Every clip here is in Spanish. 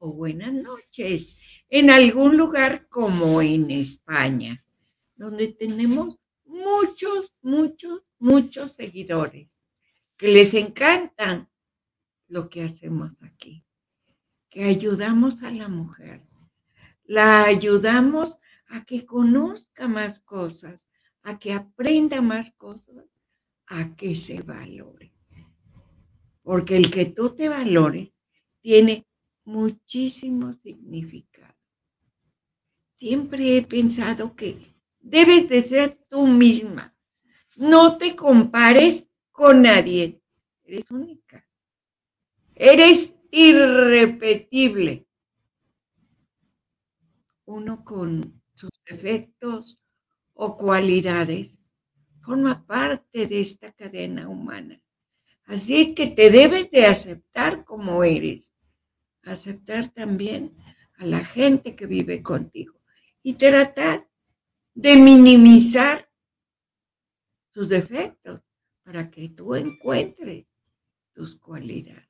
o buenas noches en algún lugar como en España, donde tenemos muchos, muchos, muchos seguidores que les encantan lo que hacemos aquí, que ayudamos a la mujer, la ayudamos a que conozca más cosas, a que aprenda más cosas, a que se valore. Porque el que tú te valores tiene muchísimo significado. Siempre he pensado que debes de ser tú misma. No te compares con nadie. Eres única. Eres irrepetible. Uno con sus defectos o cualidades forma parte de esta cadena humana. Así es que te debes de aceptar como eres, aceptar también a la gente que vive contigo y tratar de minimizar sus defectos para que tú encuentres tus cualidades.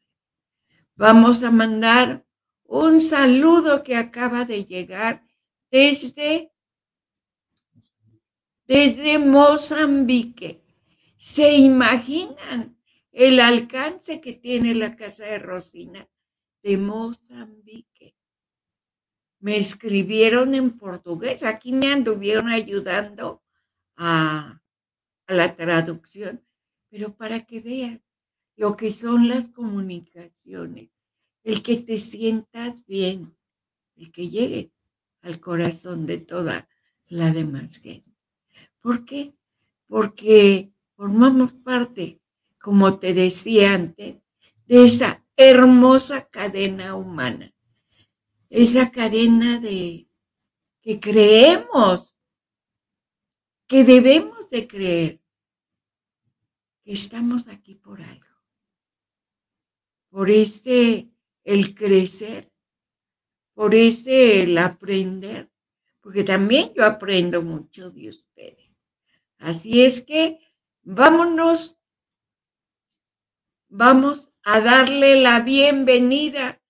Vamos a mandar un saludo que acaba de llegar desde, desde Mozambique. ¿Se imaginan el alcance que tiene la casa de Rosina de Mozambique. Me escribieron en portugués, aquí me anduvieron ayudando a, a la traducción, pero para que vean lo que son las comunicaciones, el que te sientas bien, el que llegues al corazón de toda la demás gente. ¿Por qué? Porque formamos parte como te decía antes, de esa hermosa cadena humana, esa cadena de que creemos, que debemos de creer que estamos aquí por algo, por este el crecer, por ese el aprender, porque también yo aprendo mucho de ustedes. Así es que vámonos vamos a darle la bienvenida,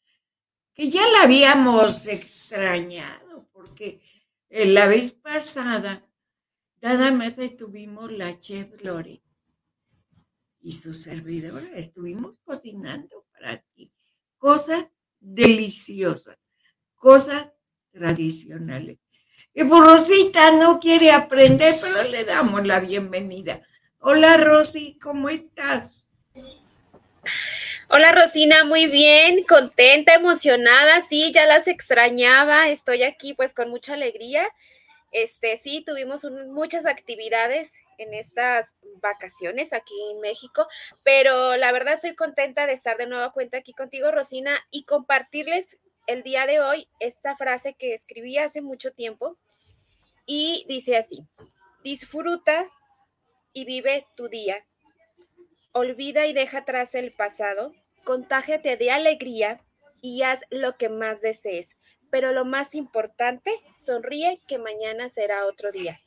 que ya la habíamos extrañado, porque la vez pasada nada más estuvimos la chef Lore y su servidora, estuvimos cocinando para ti cosas deliciosas, cosas tradicionales. Que por Rosita no quiere aprender, pero le damos la bienvenida. Hola Rosy, ¿cómo estás? Hola Rosina, muy bien, contenta, emocionada, sí, ya las extrañaba, estoy aquí pues con mucha alegría. Este, sí, tuvimos muchas actividades en estas vacaciones aquí en México, pero la verdad estoy contenta de estar de nueva cuenta aquí contigo, Rosina, y compartirles el día de hoy esta frase que escribí hace mucho tiempo y dice así, disfruta y vive tu día Olvida y deja atrás el pasado, contágiate de alegría y haz lo que más desees. Pero lo más importante, sonríe que mañana será otro día.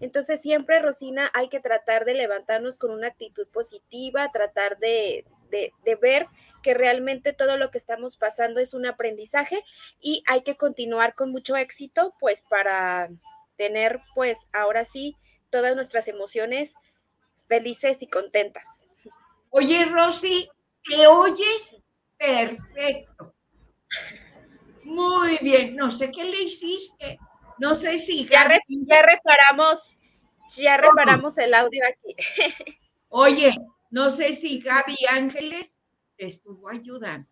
Entonces siempre, Rosina, hay que tratar de levantarnos con una actitud positiva, tratar de, de, de, ver que realmente todo lo que estamos pasando es un aprendizaje y hay que continuar con mucho éxito, pues para tener, pues ahora sí, todas nuestras emociones felices y contentas. Oye, Rosy, ¿te oyes? Perfecto. Muy bien. No sé qué le hiciste. No sé si. Ya, reparamos, ya reparamos el audio aquí. Oye, no sé si Gaby Ángeles te estuvo ayudando.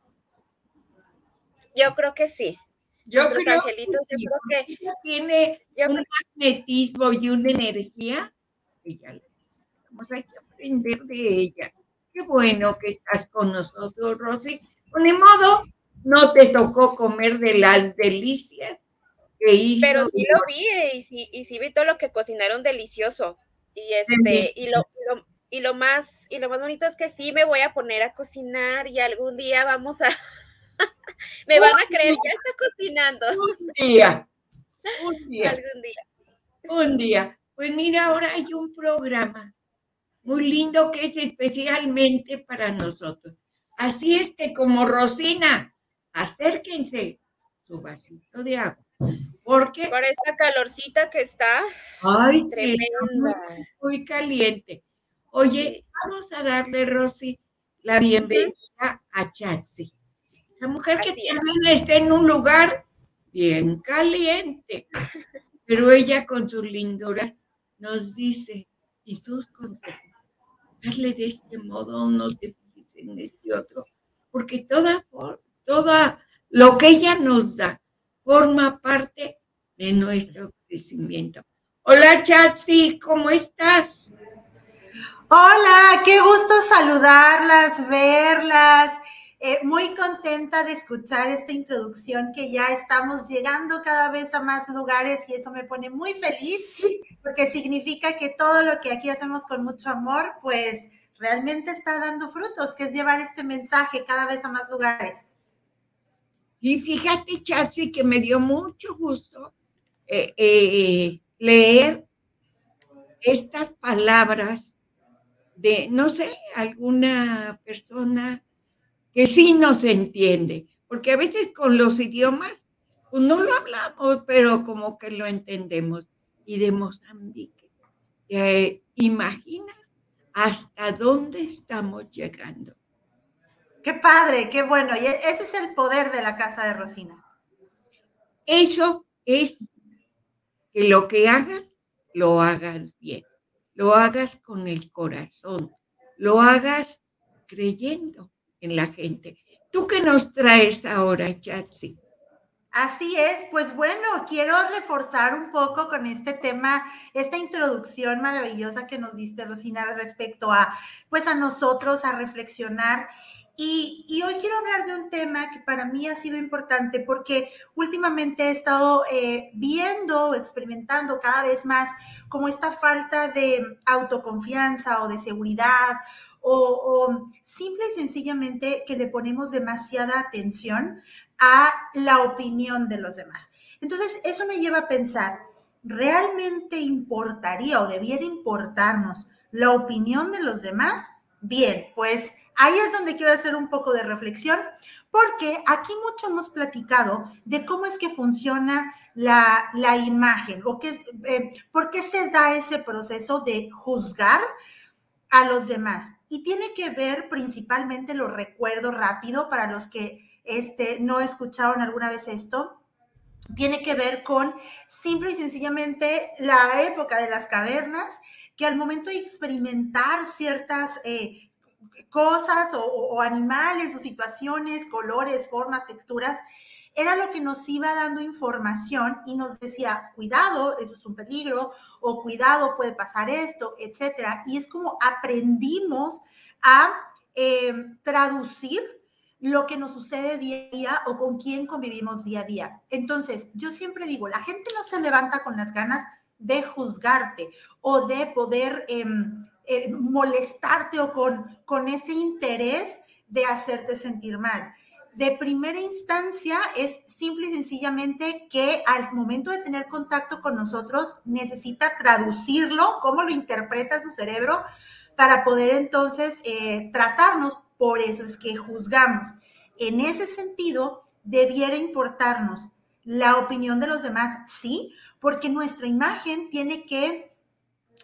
Yo creo que sí. Yo creo, que sí, yo creo que tiene un magnetismo y una energía Ella Vamos a aprender de ella. Qué bueno que estás con nosotros, Rosy. Pues ni modo, no te tocó comer de las delicias que hizo. Pero sí lo vi eh, y sí, y sí vi todo lo que cocinaron delicioso. Y este, y lo, y lo más, y lo más bonito es que sí me voy a poner a cocinar y algún día vamos a, me van a creer, ya está cocinando. Un día, un día. Algún día. Un día. Pues mira, ahora hay un programa muy lindo que es especialmente para nosotros. Así es que como Rosina, acérquense su vasito de agua. Porque por esa calorcita que está, ay, tremenda. muy, caliente. Oye, vamos a darle, Rosy, la bienvenida a Chatsi. La mujer que también está en un lugar bien caliente. Pero ella con su lindura nos dice, y sus consejos, darle de este modo, no te fijes en este otro, porque toda, toda lo que ella nos da forma parte de nuestro crecimiento. Hola Chatsi, ¿cómo estás? Hola, qué gusto saludarlas, verlas. Eh, muy contenta de escuchar esta introducción que ya estamos llegando cada vez a más lugares y eso me pone muy feliz porque significa que todo lo que aquí hacemos con mucho amor, pues realmente está dando frutos, que es llevar este mensaje cada vez a más lugares. Y fíjate, Chatsi, que me dio mucho gusto eh, eh, leer estas palabras de, no sé, alguna persona que sí nos entiende, porque a veces con los idiomas pues no lo hablamos, pero como que lo entendemos. Y de Mozambique, ¿te imaginas hasta dónde estamos llegando? Qué padre, qué bueno. Y ese es el poder de la casa de Rosina. Eso es que lo que hagas, lo hagas bien lo hagas con el corazón, lo hagas creyendo en la gente. ¿Tú qué nos traes ahora, Chatsi? Así es, pues bueno, quiero reforzar un poco con este tema, esta introducción maravillosa que nos diste, Rosina, respecto a, pues a nosotros, a reflexionar y, hoy quiero hablar de un tema que para mí ha sido importante porque últimamente he estado eh, viendo, experimentando cada vez más como esta falta de autoconfianza o de seguridad o, simple y sencillamente que le ponemos demasiada atención a la opinión de los demás. Entonces, eso me lleva a pensar, ¿realmente importaría o debiera importarnos la opinión de los demás? Bien, pues Ahí es donde quiero hacer un poco de reflexión, porque aquí mucho hemos platicado de cómo es que funciona la, imagen o qué, eh, por qué se da ese proceso de juzgar a los demás. Y tiene que ver principalmente, lo recuerdo rápido para los que este, no escucharon alguna vez esto, tiene que ver con simple y sencillamente la época de las cavernas, que al momento de experimentar ciertas eh, cosas o, animales o situaciones, colores, formas, texturas, era lo que nos iba dando información y nos decía, cuidado, eso es un peligro, o cuidado, puede pasar esto, etcétera. Y es como aprendimos a eh, traducir lo que nos sucede día a día o con quién convivimos día a día. Entonces, yo siempre digo, la gente no se levanta con las ganas de juzgarte o de poder em, eh, molestarte o con, con ese interés de hacerte sentir mal. De primera instancia es simple y sencillamente que al momento de tener contacto con nosotros necesita traducirlo, cómo lo interpreta su cerebro, para poder entonces eh, tratarnos. Por eso es que juzgamos. En ese sentido, debiera importarnos la opinión de los demás, sí, porque nuestra imagen tiene que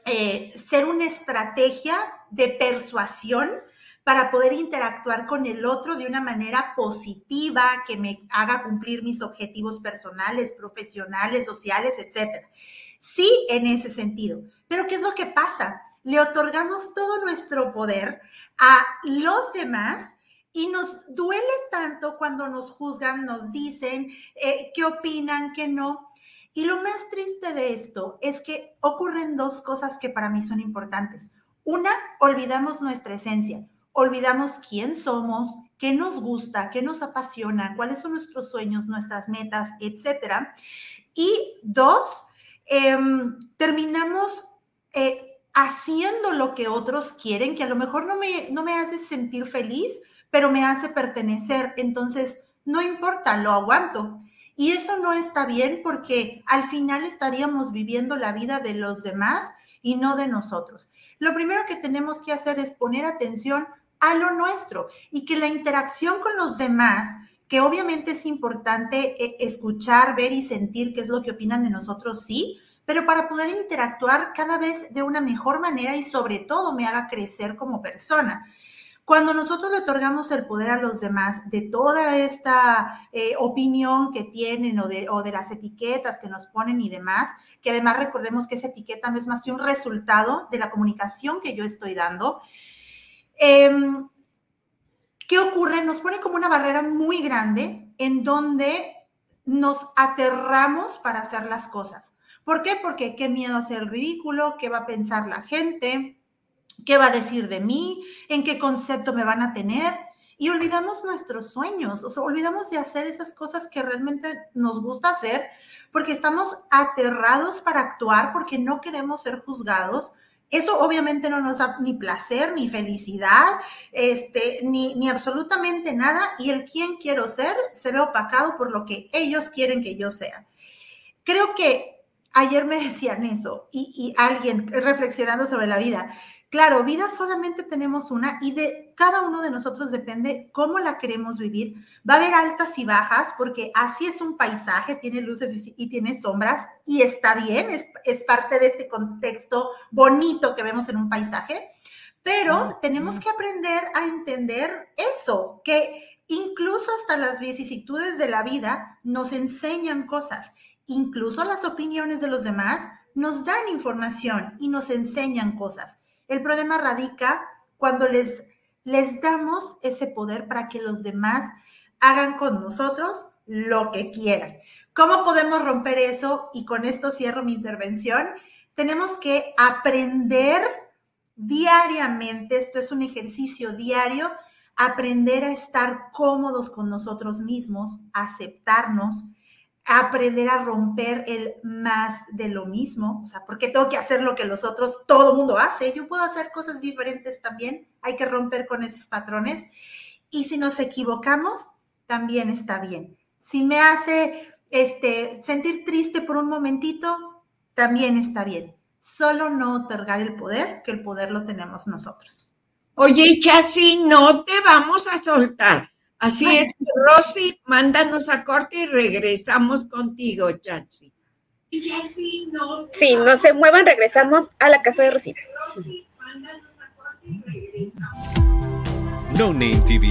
eh, ser una estrategia de persuasión para poder interactuar con el otro de una manera positiva, que me haga cumplir mis objetivos personales, profesionales, sociales, etc. Sí, en ese sentido. Pero ¿qué es lo que pasa? Le otorgamos todo nuestro poder a los demás y nos duele tanto cuando nos juzgan, nos dicen eh, qué opinan, qué no. Y lo más triste de esto es que ocurren dos cosas que para mí son importantes. Una, olvidamos nuestra esencia, olvidamos quién somos, qué nos gusta, qué nos apasiona, cuáles son nuestros sueños, nuestras metas, etcétera. Y dos, em, terminamos eh, haciendo lo que otros quieren, que a lo mejor no me, no me hace sentir feliz, pero me hace pertenecer. Entonces, no importa, lo aguanto. Y eso no está bien porque al final estaríamos viviendo la vida de los demás y no de nosotros. Lo primero que tenemos que hacer es poner atención a lo nuestro y que la interacción con los demás, que obviamente es importante eh, escuchar, ver y sentir qué es lo que opinan de nosotros, sí, pero para poder interactuar cada vez de una mejor manera y sobre todo me haga crecer como persona. Cuando nosotros le otorgamos el poder a los demás de toda esta eh, opinión que tienen o de, o de las etiquetas que nos ponen y demás, que además recordemos que esa etiqueta no es más que un resultado de la comunicación que yo estoy dando, em, ¿qué ocurre? Nos pone como una barrera muy grande en donde nos aterramos para hacer las cosas. ¿Por qué? Porque qué miedo hacer el ridículo, qué va a pensar la gente, qué va a decir de mí, en qué concepto me van a tener. Y olvidamos nuestros sueños, o sea, olvidamos de hacer esas cosas que realmente nos gusta hacer, porque estamos aterrados para actuar, porque no queremos ser juzgados. Eso obviamente no nos da ni placer, ni felicidad, este, ni, ni absolutamente nada. Y el quién quiero ser se ve opacado por lo que ellos quieren que yo sea. Creo que ayer me decían eso y, y alguien reflexionando sobre la vida Claro, vida solamente tenemos una y de cada uno de nosotros depende cómo la queremos vivir. Va a haber altas y bajas porque así es un paisaje, tiene luces y, tiene sombras y está bien, es, es, parte de este contexto bonito que vemos en un paisaje, pero tenemos que aprender a entender eso, que incluso hasta las vicisitudes de la vida nos enseñan cosas, incluso las opiniones de los demás nos dan información y nos enseñan cosas. El problema radica cuando les, les damos ese poder para que los demás hagan con nosotros lo que quieran. ¿Cómo podemos romper eso? Y con esto cierro mi intervención. Tenemos que aprender diariamente, esto es un ejercicio diario, aprender a estar cómodos con nosotros mismos, aceptarnos, aprender a romper el más de lo mismo, o sea, porque tengo que hacer lo que los otros, todo el mundo hace, yo puedo hacer cosas diferentes también, hay que romper con esos patrones. Y si nos equivocamos, también está bien. Si me hace este, sentir triste por un momentito, también está bien. Solo no otorgar el poder, que el poder lo tenemos nosotros. Oye, Chasi, no te vamos a soltar. Así es, Rosy, mándanos a corte y regresamos contigo, Chachi. no. Sí, no se muevan, regresamos a la casa de Rosy. No Name TV.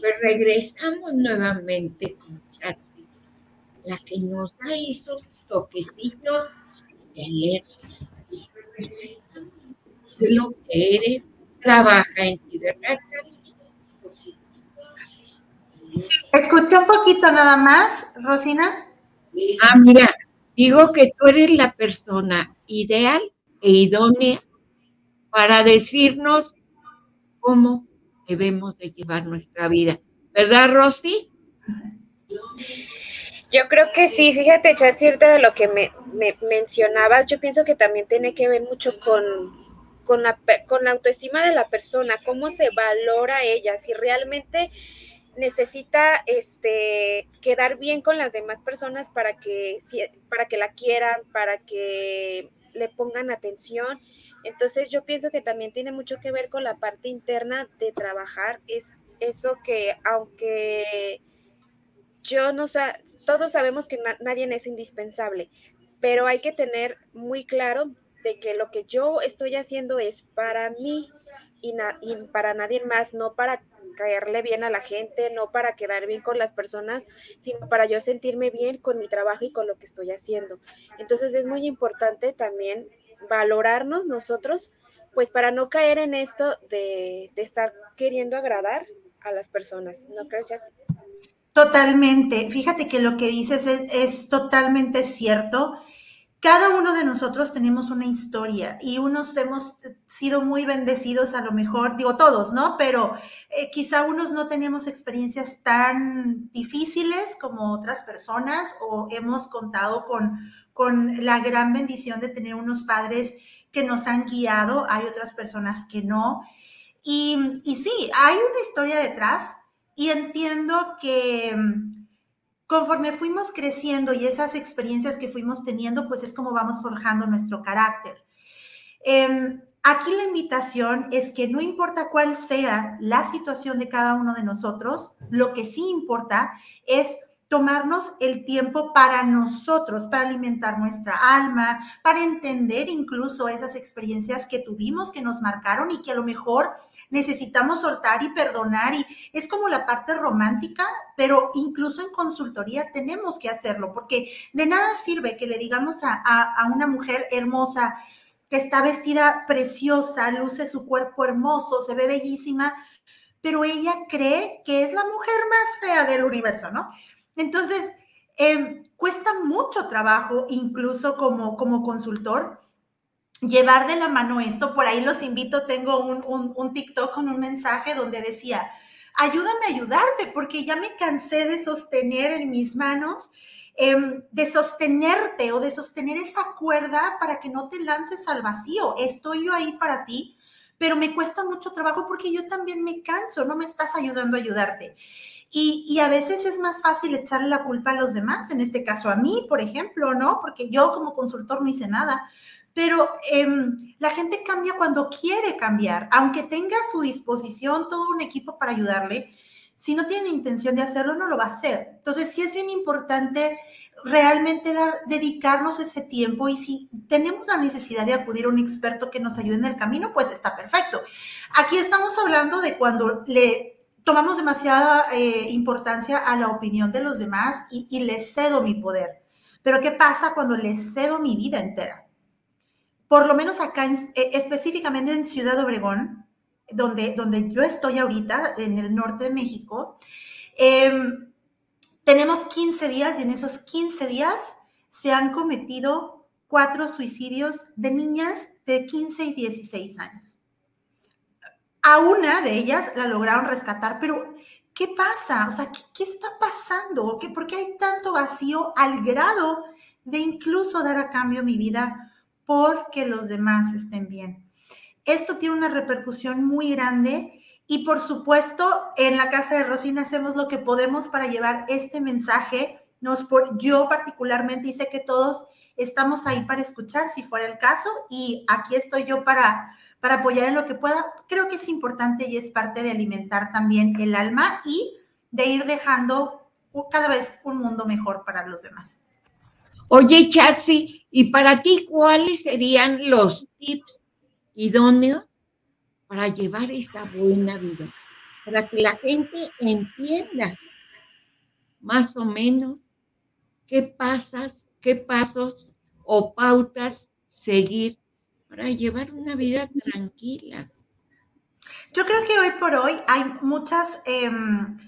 Pues regresamos nuevamente con Chachi, la que nos da esos toquecitos de alerta. De lo que eres, trabaja en ti, ¿verdad, Chachi? Escuché un poquito nada más, Rosina. Ah, mira, digo que tú eres la persona ideal e idónea para decirnos cómo debemos de llevar nuestra vida. ¿Verdad, Rosy? Yo creo que sí, fíjate, Chat, cierto de lo que me, me, mencionabas, yo pienso que también tiene que ver mucho con, con, la, con la autoestima de la persona, cómo se valora ella, si realmente necesita este quedar bien con las demás personas para que para que la quieran, para que le pongan atención. Entonces yo pienso que también tiene mucho que ver con la parte interna de trabajar, es eso que aunque yo no sé, todos sabemos que nadie es indispensable, pero hay que tener muy claro de que lo que yo estoy haciendo es para mí y, y para nadie más, no para caerle bien a la gente, no para quedar bien con las personas, sino para yo sentirme bien con mi trabajo y con lo que estoy haciendo. Entonces es muy importante también valorarnos nosotros, pues para no caer en esto de, de estar queriendo agradar a las personas. ¿No crees, Jackson? Totalmente. Fíjate que lo que dices es, es totalmente cierto cada uno de nosotros tenemos una historia y unos hemos sido muy bendecidos a lo mejor, digo todos, ¿no? Pero eh, quizá unos no tenemos experiencias tan difíciles como otras personas o hemos contado con, con la gran bendición de tener unos padres que nos han guiado, hay otras personas que no. Y, y sí, hay una historia detrás y entiendo que conforme fuimos creciendo y esas experiencias que fuimos teniendo, pues es como vamos forjando nuestro carácter. Em, aquí la invitación es que no importa cuál sea la situación de cada uno de nosotros, lo que sí importa es tomarnos el tiempo para nosotros, para alimentar nuestra alma, para entender incluso esas experiencias que tuvimos, que nos marcaron y que a lo mejor necesitamos soltar y perdonar y es como la parte romántica, pero incluso en consultoría tenemos que hacerlo, porque de nada sirve que le digamos a, una mujer hermosa que está vestida preciosa, luce su cuerpo hermoso, se ve bellísima, pero ella cree que es la mujer más fea del universo, ¿no? Entonces, em, cuesta mucho trabajo, incluso como, como consultor, llevar de la mano esto. Por ahí los invito, tengo un, un, TikTok con un mensaje donde decía, ayúdame a ayudarte porque ya me cansé de sostener en mis manos, em, de sostenerte o de sostener esa cuerda para que no te lances al vacío. Estoy yo ahí para ti, pero me cuesta mucho trabajo porque yo también me canso, no me estás ayudando a ayudarte. Y, y, a veces es más fácil echarle la culpa a los demás, en este caso a mí, por ejemplo, ¿no? Porque yo como consultor no hice nada pero em, la gente cambia cuando quiere cambiar, aunque tenga a su disposición todo un equipo para ayudarle, si no tiene intención de hacerlo, no lo va a hacer. Entonces, sí es bien importante realmente dar, dedicarnos ese tiempo y si tenemos la necesidad de acudir a un experto que nos ayude en el camino, pues está perfecto. Aquí estamos hablando de cuando le tomamos demasiada eh, importancia a la opinión de los demás y, les cedo mi poder. Pero ¿qué pasa cuando les cedo mi vida entera? por lo menos acá, eh, específicamente en Ciudad Obregón, donde, donde yo estoy ahorita, en el norte de México, em, tenemos 15 días y en esos 15 días se han cometido cuatro suicidios de niñas de 15 y 16 años. A una de ellas la lograron rescatar, pero ¿qué pasa? O sea, ¿qué, está pasando? ¿Qué, ¿Por qué hay tanto vacío al grado de incluso dar a cambio mi vida porque los demás estén bien. Esto tiene una repercusión muy grande y por supuesto en la casa de Rosina hacemos lo que podemos para llevar este mensaje. Nos por, yo particularmente y que todos estamos ahí para escuchar si fuera el caso y aquí estoy yo para, para apoyar en lo que pueda. Creo que es importante y es parte de alimentar también el alma y de ir dejando cada vez un mundo mejor para los demás. Oye, Chatsi, ¿y para ti cuáles serían los tips idóneos para llevar esta buena vida? Para que la gente entienda más o menos qué pasas, qué pasos o pautas seguir para llevar una vida tranquila. Yo creo que hoy por hoy hay muchas, em,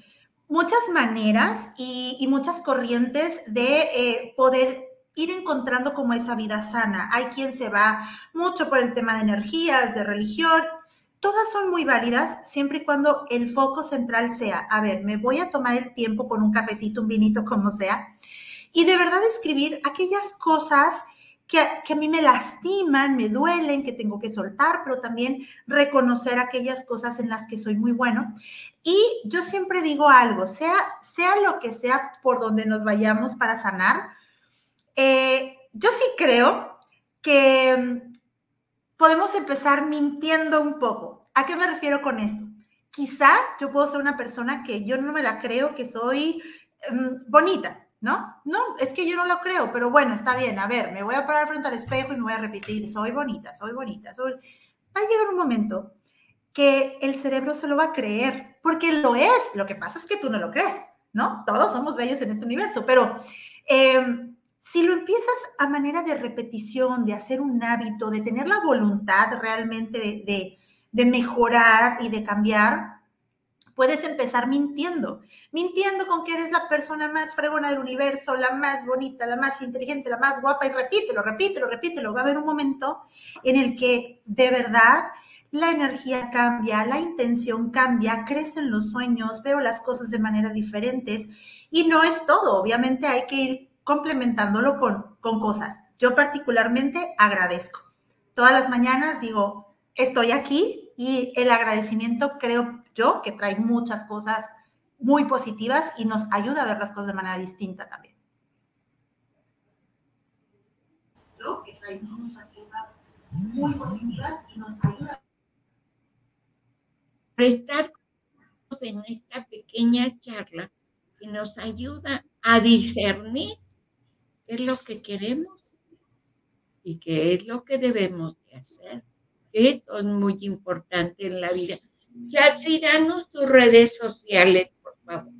muchas maneras y, muchas corrientes de eh, poder ir encontrando como esa vida sana. Hay quien se va mucho por el tema de energías, de religión. Todas son muy válidas siempre y cuando el foco central sea, a ver, me voy a tomar el tiempo con un cafecito, un vinito, como sea, y de verdad escribir aquellas cosas que, que, a mí me lastiman, me duelen, que tengo que soltar, pero también reconocer aquellas cosas en las que soy muy bueno. Y yo siempre digo algo, sea, sea lo que sea por donde nos vayamos para sanar, eh, yo sí creo que mm, podemos empezar mintiendo un poco. ¿A qué me refiero con esto? Quizá yo puedo ser una persona que yo no me la creo que soy mm, bonita, ¿no? No, es que yo no lo creo, pero bueno, está bien. A ver, me voy a parar frente al espejo y me voy a repetir, soy bonita, soy bonita. Soy... Va a llegar un momento que el cerebro se lo va a creer, porque lo es. Lo que pasa es que tú no lo crees, ¿no? Todos somos bellos en este universo, pero eh, si lo empiezas a manera de repetición, de hacer un hábito, de tener la voluntad realmente de, mejorar y de cambiar, puedes empezar mintiendo, mintiendo con que eres la persona más fregona del universo, la más bonita, la más inteligente, la más guapa, y repítelo, repítelo, repítelo. Va a haber un momento en el que de verdad la energía cambia, la intención cambia, crecen los sueños, veo las cosas de manera diferentes y no es todo. Obviamente hay que ir complementándolo con, con cosas. Yo particularmente agradezco. Todas las mañanas digo, estoy aquí y el agradecimiento creo yo que trae muchas cosas muy positivas y nos ayuda a ver las cosas de manera distinta también. Yo que trae muchas cosas muy positivas y nos ayuda. Estar en esta pequeña charla que nos ayuda a discernir qué es lo que queremos y qué es lo que debemos de hacer. Esto es muy importante en la vida. Chatsi, danos tus redes sociales, por favor.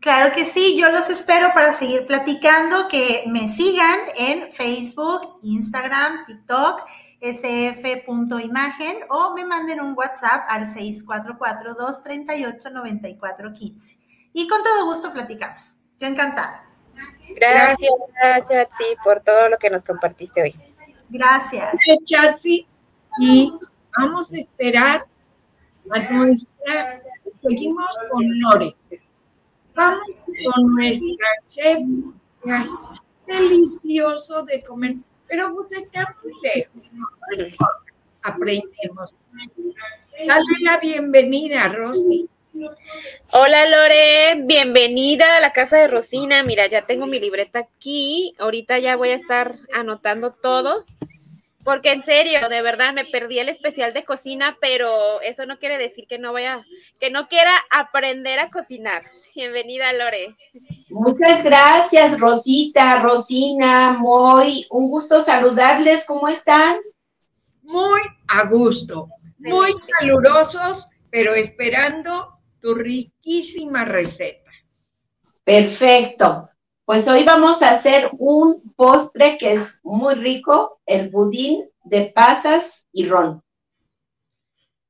Claro que sí, yo los espero para seguir platicando, que me sigan en Facebook, Instagram, TikTok, sf.imagen o me manden un WhatsApp al 644-238-9415. Y con todo gusto platicamos. Yo encantada. Gracias, Chatsi, por todo lo que nos compartiste hoy. Gracias. Chatsi, y vamos a esperar a nuestra. Seguimos con Lore. Vamos con nuestra chef. delicioso de comer, pero pues está muy lejos. Aprendemos. Dale la bienvenida, Rosy. Hola Lore, bienvenida a la casa de Rosina. Mira, ya tengo mi libreta aquí. Ahorita ya voy a estar anotando todo. Porque en serio, de verdad me perdí el especial de cocina, pero eso no quiere decir que no vaya, que no quiera aprender a cocinar. Bienvenida, Lore. Muchas gracias, Rosita, Rosina, muy un gusto saludarles. ¿Cómo están? Muy a gusto, muy calurosos, pero esperando tu riquísima receta. Perfecto. Pues hoy vamos a hacer un postre que es muy rico, el budín de pasas y ron.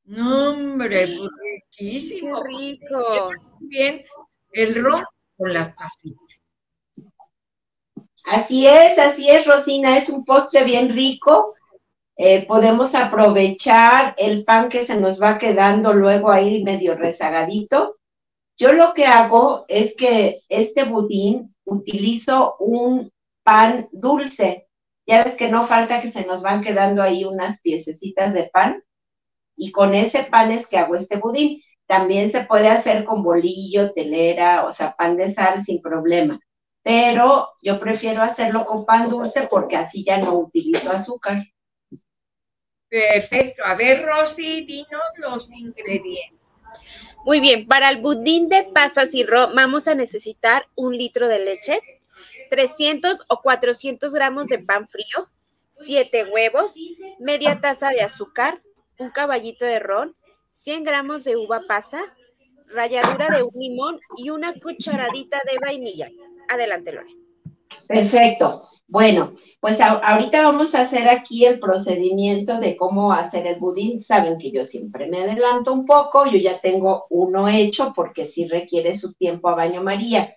No, hombre, pues riquísimo. rico. Bien, el ron con las pasitas. Así es, así es, Rosina, es un postre bien rico. Eh, podemos aprovechar el pan que se nos va quedando luego ahí medio rezagadito. Yo lo que hago es que este budín utilizo un pan dulce. Ya ves que no falta que se nos van quedando ahí unas piececitas de pan. Y con ese pan es que hago este budín. También se puede hacer con bolillo, telera, o sea, pan de sal sin problema. pero yo prefiero hacerlo con pan dulce porque así ya no utilizo azúcar. Perfecto. A ver, Rosy, dinos los ingredientes. Muy bien, para el budín de pasas y ro vamos a necesitar un litro de leche, 300 o 400 gramos de pan frío, 7 huevos, media taza de azúcar, un caballito de ron, 100 gramos de uva pasa, ralladura de un limón y una cucharadita de vainilla. Adelante, Lore. Perfecto. Bueno, pues ahorita vamos a hacer aquí el procedimiento de cómo hacer el budín. Saben que yo siempre me adelanto un poco, yo ya tengo uno hecho porque sí requiere su tiempo a baño María.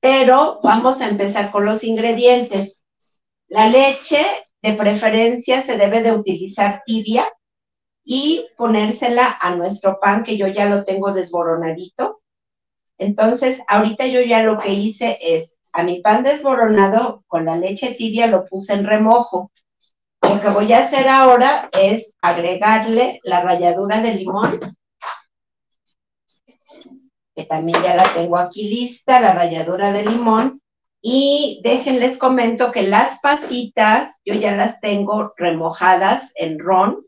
Pero vamos a empezar con los ingredientes. La leche, de preferencia, se debe de utilizar tibia y ponérsela a nuestro pan, que yo ya lo tengo desboronadito. Entonces, ahorita yo ya lo que hice es, a mi pan desboronado con la leche tibia lo puse en remojo. Lo que voy a hacer ahora es agregarle la ralladura de limón, que también ya la tengo aquí lista, la ralladura de limón. Y déjenles comento que las pasitas yo ya las tengo remojadas en ron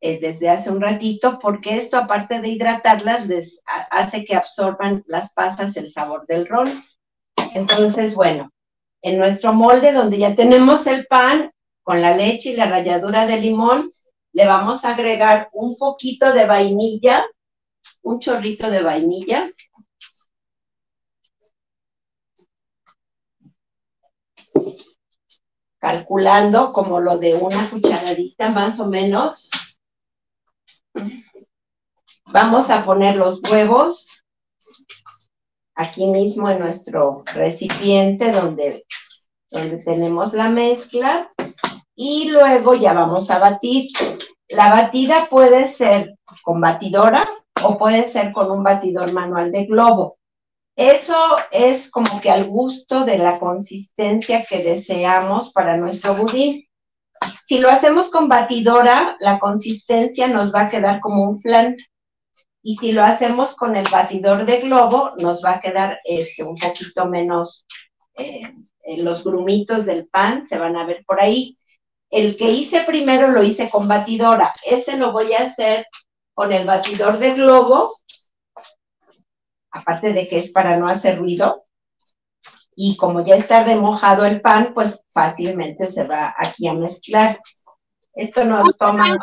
eh, desde hace un ratito, porque esto, aparte de hidratarlas, les hace que absorban las pasas el sabor del ron. Entonces, bueno, en nuestro molde donde ya tenemos el pan con la leche y la ralladura de limón, le vamos a agregar un poquito de vainilla, un chorrito de vainilla. Calculando como lo de una cucharadita más o menos. Vamos a poner los huevos aquí mismo en nuestro recipiente donde, donde tenemos la mezcla y luego ya vamos a batir. La batida puede ser con batidora o puede ser con un batidor manual de globo. Eso es como que al gusto de la consistencia que deseamos para nuestro budín. Si lo hacemos con batidora, la consistencia nos va a quedar como un flan. Y si lo hacemos con el batidor de globo, nos va a quedar este, un poquito menos, eh, los grumitos del pan se van a ver por ahí. El que hice primero lo hice con batidora. Este lo voy a hacer con el batidor de globo, aparte de que es para no hacer ruido y como ya está remojado el pan, pues fácilmente se va aquí a mezclar. Esto nos toma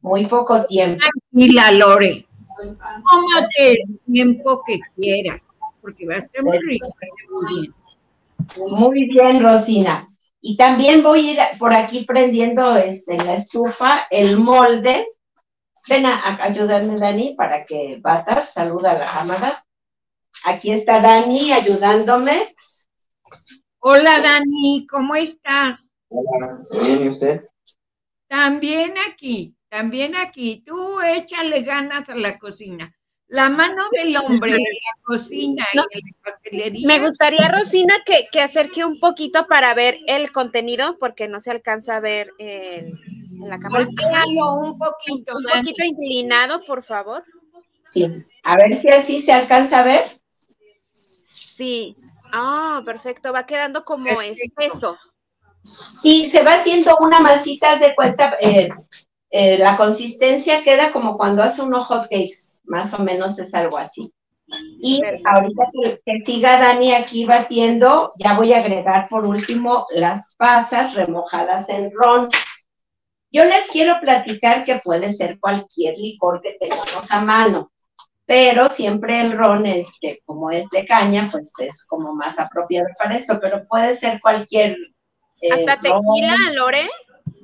muy, poco tiempo. Tranquila, Lore. Tómate el tiempo que quieras, porque va a estar muy rico. Muy bien. Muy bien, Rosina. Y también voy a ir por aquí prendiendo este, en la estufa el molde. Ven a, ayudarme, Dani, para que batas. Saluda a la cámara. Aquí está Dani ayudándome. Hola Dani, ¿cómo estás? Hola, bien, ¿y usted? También aquí, también aquí. Tú échale ganas a la cocina. La mano del hombre en la cocina y en la pastelería. Me gustaría, Rosina, que, que, acerque un poquito para ver el contenido, porque no se alcanza a ver en la cámara. un poquito. Un poquito inclinado, por favor. Sí, a ver si así se alcanza a ver. Sí, Ah, perfecto, va quedando como espeso. Sí, se va haciendo una masita de cuenta, eh, eh, la consistencia queda como cuando hace unos hot cakes, más o menos es algo así. Y ahorita que, que, siga Dani aquí batiendo, ya voy a agregar por último las pasas remojadas en ron. Yo les quiero platicar que puede ser cualquier licor que tengamos a mano pero siempre el ron, este, como es de caña, pues es como más apropiado para esto, pero puede ser cualquier... Eh, ¿Hasta tequila, Lore?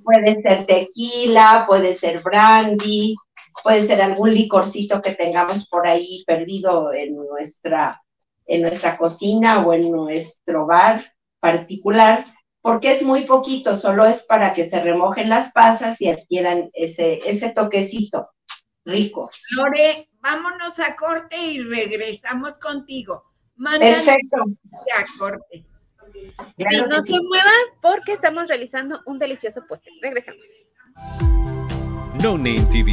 Puede ser tequila, puede ser brandy, puede ser algún licorcito que tengamos por ahí perdido en nuestra, en nuestra cocina o en nuestro bar particular, porque es muy poquito, solo es para que se remojen las pasas y adquieran ese, ese toquecito rico. Lore, vámonos a corte y regresamos contigo. Perfecto. A corte. Sí, no se muevan porque estamos realizando un delicioso postre. Regresamos. No Name TV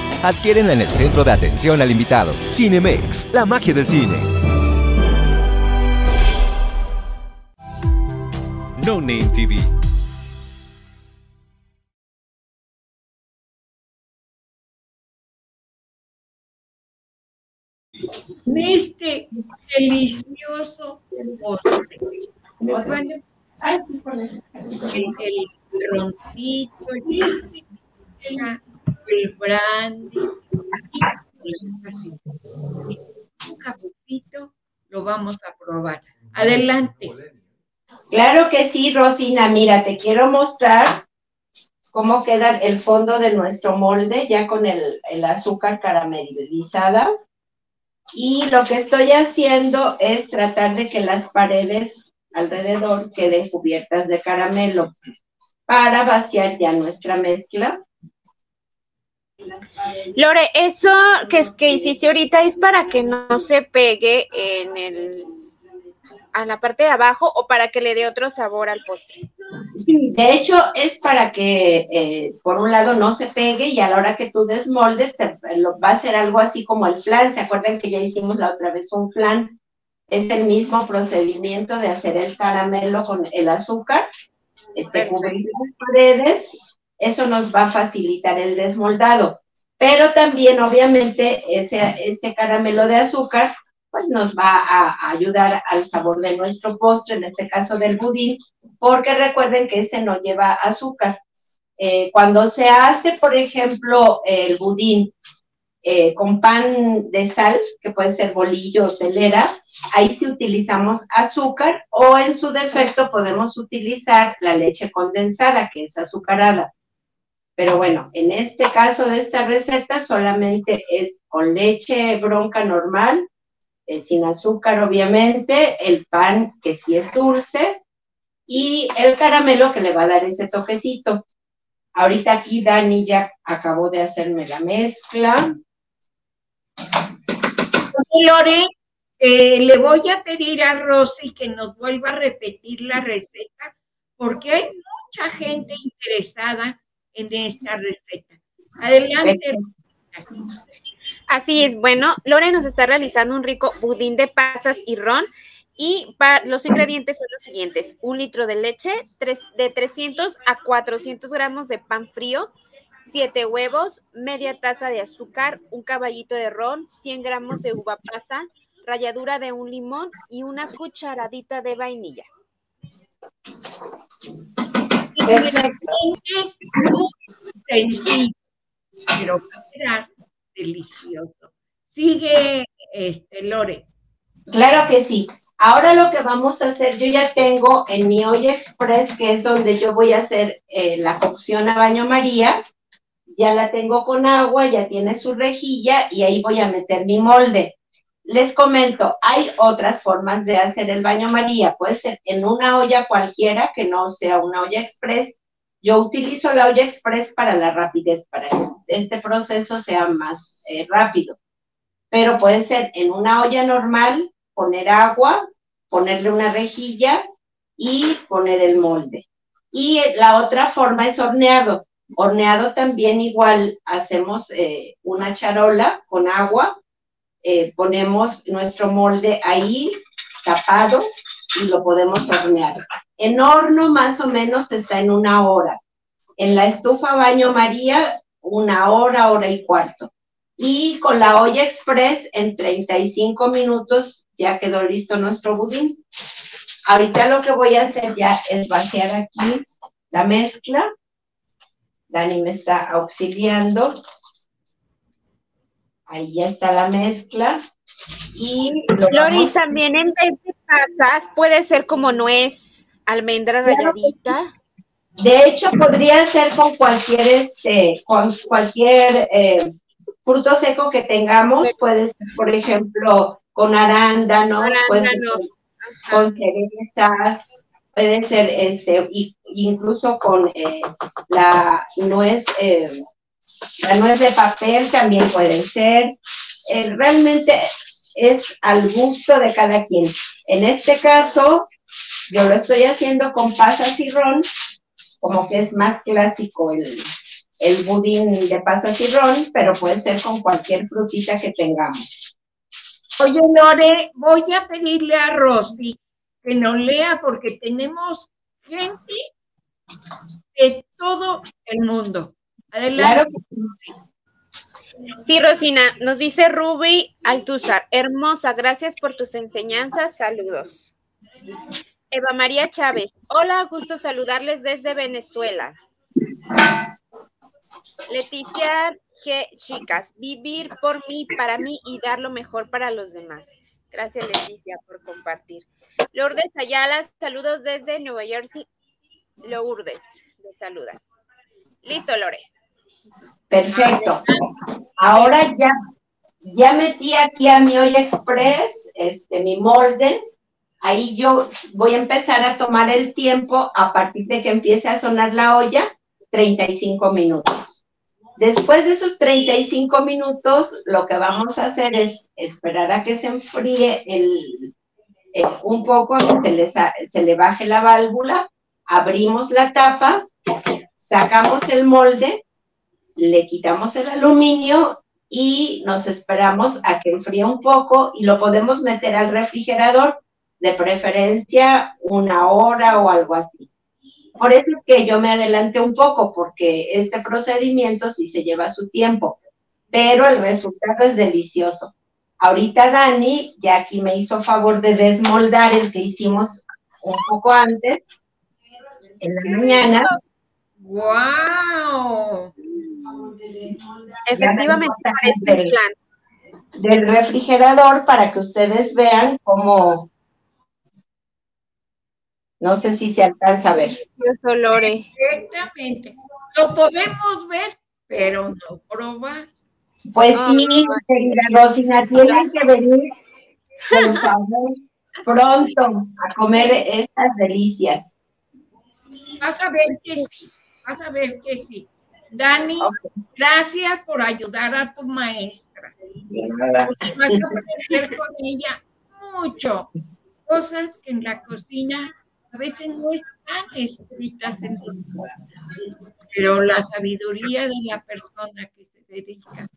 Adquieren en el centro de atención al invitado. Cinemex, la magia del cine. No Name TV. Este delicioso postre. Bueno, el, el roncito, el, el brandy un cafecito, lo vamos a probar. Adelante. Claro que sí, Rosina. Mira, te quiero mostrar cómo queda el fondo de nuestro molde ya con el, el azúcar caramelizada. Y lo que estoy haciendo es tratar de que las paredes alrededor queden cubiertas de caramelo para vaciar ya nuestra mezcla. Lore, eso que, que hiciste ahorita es para que no se pegue en el a la parte de abajo o para que le dé otro sabor al postre. Sí, de hecho es para que eh, por un lado no se pegue y a la hora que tú desmoldes te, lo, va a ser algo así como el flan. ¿Se acuerdan que ya hicimos la otra vez un flan? Es el mismo procedimiento de hacer el caramelo con el azúcar, este, cubrir las paredes eso nos va a facilitar el desmoldado. Pero también, obviamente, ese, ese caramelo de azúcar, pues nos va a, ayudar al sabor de nuestro postre, en este caso del budín, porque recuerden que ese no lleva azúcar. Eh, cuando se hace, por ejemplo, el budín eh, con pan de sal, que puede ser bolillo o telera, ahí sí utilizamos azúcar o en su defecto podemos utilizar la leche condensada, que es azucarada. Pero bueno, en este caso de esta receta solamente es con leche bronca normal, eh, sin azúcar obviamente, el pan que sí es dulce y el caramelo que le va a dar ese toquecito. Ahorita aquí Dani ya acabó de hacerme la mezcla. Lore, eh, le voy a pedir a Rosy que nos vuelva a repetir la receta porque hay mucha gente interesada en esta receta. Adelante. Así es, bueno, Lore nos está realizando un rico budín de pasas y ron. Y los ingredientes son los siguientes: un litro de leche, de 300 a 400 gramos de pan frío, 7 huevos, media taza de azúcar, un caballito de ron, 100 gramos de uva pasa, ralladura de un limón y una cucharadita de vainilla. Es muy sencillo, pero va delicioso. Sigue, este, Lore. Claro que sí. Ahora lo que vamos a hacer, yo ya tengo en mi olla express, que es donde yo voy a hacer eh, la cocción a baño María, ya la tengo con agua, ya tiene su rejilla y ahí voy a meter mi molde les comento, hay otras formas de hacer el baño María. Puede ser en una olla cualquiera que no sea una olla express. Yo utilizo la olla express para la rapidez, para que este proceso sea más eh, rápido. Pero puede ser en una olla normal poner agua, ponerle una rejilla y poner el molde. Y la otra forma es horneado. Horneado también igual hacemos eh, una charola con agua, eh, ponemos nuestro molde ahí tapado y lo podemos hornear. En horno más o menos está en una hora. En la estufa baño María, una hora, hora y cuarto. Y con la olla express, en 35 minutos ya quedó listo nuestro budín. Ahorita lo que voy a hacer ya es vaciar aquí la mezcla. Dani me está auxiliando. Ahí ya está la mezcla. Y Lori, también en vez de pasas puede ser como nuez, almendra ralladita. De hecho, podría ser con cualquier, este, con cualquier eh, fruto seco que tengamos. Puede ser, por ejemplo, con arándanos, arándanos. con cerezas, puede ser, este, incluso con eh, la nuez, eh, la nuez de papel también puede ser. realmente es al gusto de cada quien. En este caso, yo lo estoy haciendo con pasas y ron, como que es más clásico el, el budín de pasas y ron, pero puede ser con cualquier frutita que tengamos. Oye, Lore, voy a pedirle a Rosy que nos lea porque tenemos gente de todo el mundo. Adelante. Sí, Rosina, nos dice Ruby Altuzar, hermosa, gracias por tus enseñanzas, saludos. Eva María Chávez, hola, gusto saludarles desde Venezuela. Leticia G. Chicas, vivir por mí, para mí y dar lo mejor para los demás. Gracias, Leticia, por compartir. Lourdes Ayala, saludos desde Nueva Jersey. Lourdes, le saluda. Listo, Lore. Perfecto. Ahora ya, ya metí aquí a mi olla express, este, mi molde. Ahí yo voy a empezar a tomar el tiempo a partir de que empiece a sonar la olla, 35 minutos. Después de esos 35 minutos, lo que vamos a hacer es esperar a que se enfríe el, eh, un poco, se le, se le baje la válvula, abrimos la tapa, sacamos el molde le quitamos el aluminio y nos esperamos a que enfríe un poco y lo podemos meter al refrigerador, de preferencia una hora o algo así. Por eso es que yo me adelanté un poco, porque este procedimiento sí se lleva su tiempo, pero el resultado es delicioso. Ahorita Dani ya aquí me hizo favor de desmoldar el que hicimos un poco antes, en la mañana. ¡Wow! Efectivamente, para este plan. Del refrigerador para que ustedes vean cómo. No sé si se alcanza a ver. Exactamente. Lo podemos ver, pero no probar. Pues sí, querida Rosina, tienen que venir, por favor, pronto a comer estas delicias. Vas a ver que sí, vas a ver que sí. Dani, gracias por ayudar a tu maestra. Vas a aprender con ella mucho. Cosas que en la cocina a veces no están escritas en los pero la sabiduría de la persona que se dedica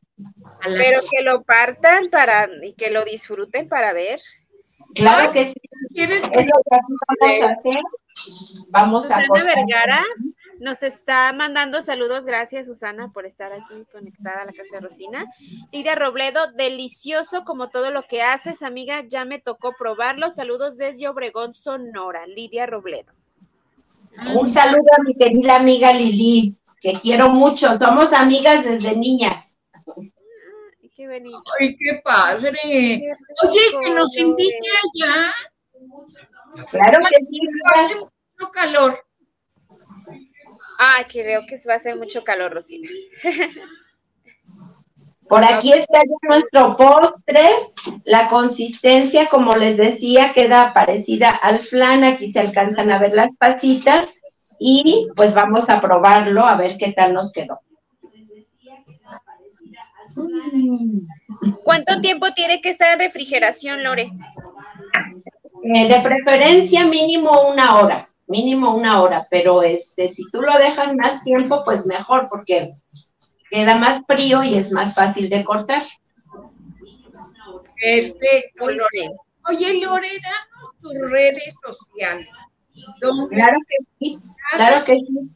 a la Pero que lo partan para y que lo disfruten para ver. Claro que sí. ¿Quieres es lo que vamos a hacer. Vamos a Vergara nos está mandando saludos. Gracias, Susana, por estar aquí conectada a la casa de Rosina. Lidia Robledo, delicioso como todo lo que haces, amiga. Ya me tocó probarlo. Saludos desde Obregón, Sonora. Lidia Robledo. Un saludo a mi querida amiga Lili, que quiero mucho. Somos amigas desde niñas. Ay, qué bonito. Ay, qué padre. Oye, que nos invite allá. Claro que sí. Hace mucho calor. Ah, creo que va a hacer mucho calor, Rosina. Por aquí está ya nuestro postre. La consistencia, como les decía, queda parecida al flan. Aquí se alcanzan a ver las pasitas. Y pues vamos a probarlo a ver qué tal nos quedó. ¿Cuánto tiempo tiene que estar en refrigeración, Lore? Eh, de preferencia mínimo una hora, mínimo una hora, pero este, si tú lo dejas más tiempo, pues mejor, porque queda más frío y es más fácil de cortar. Perfecto, Lorena. Oye, Lorena, tus redes sociales. Claro que sí, claro que sí.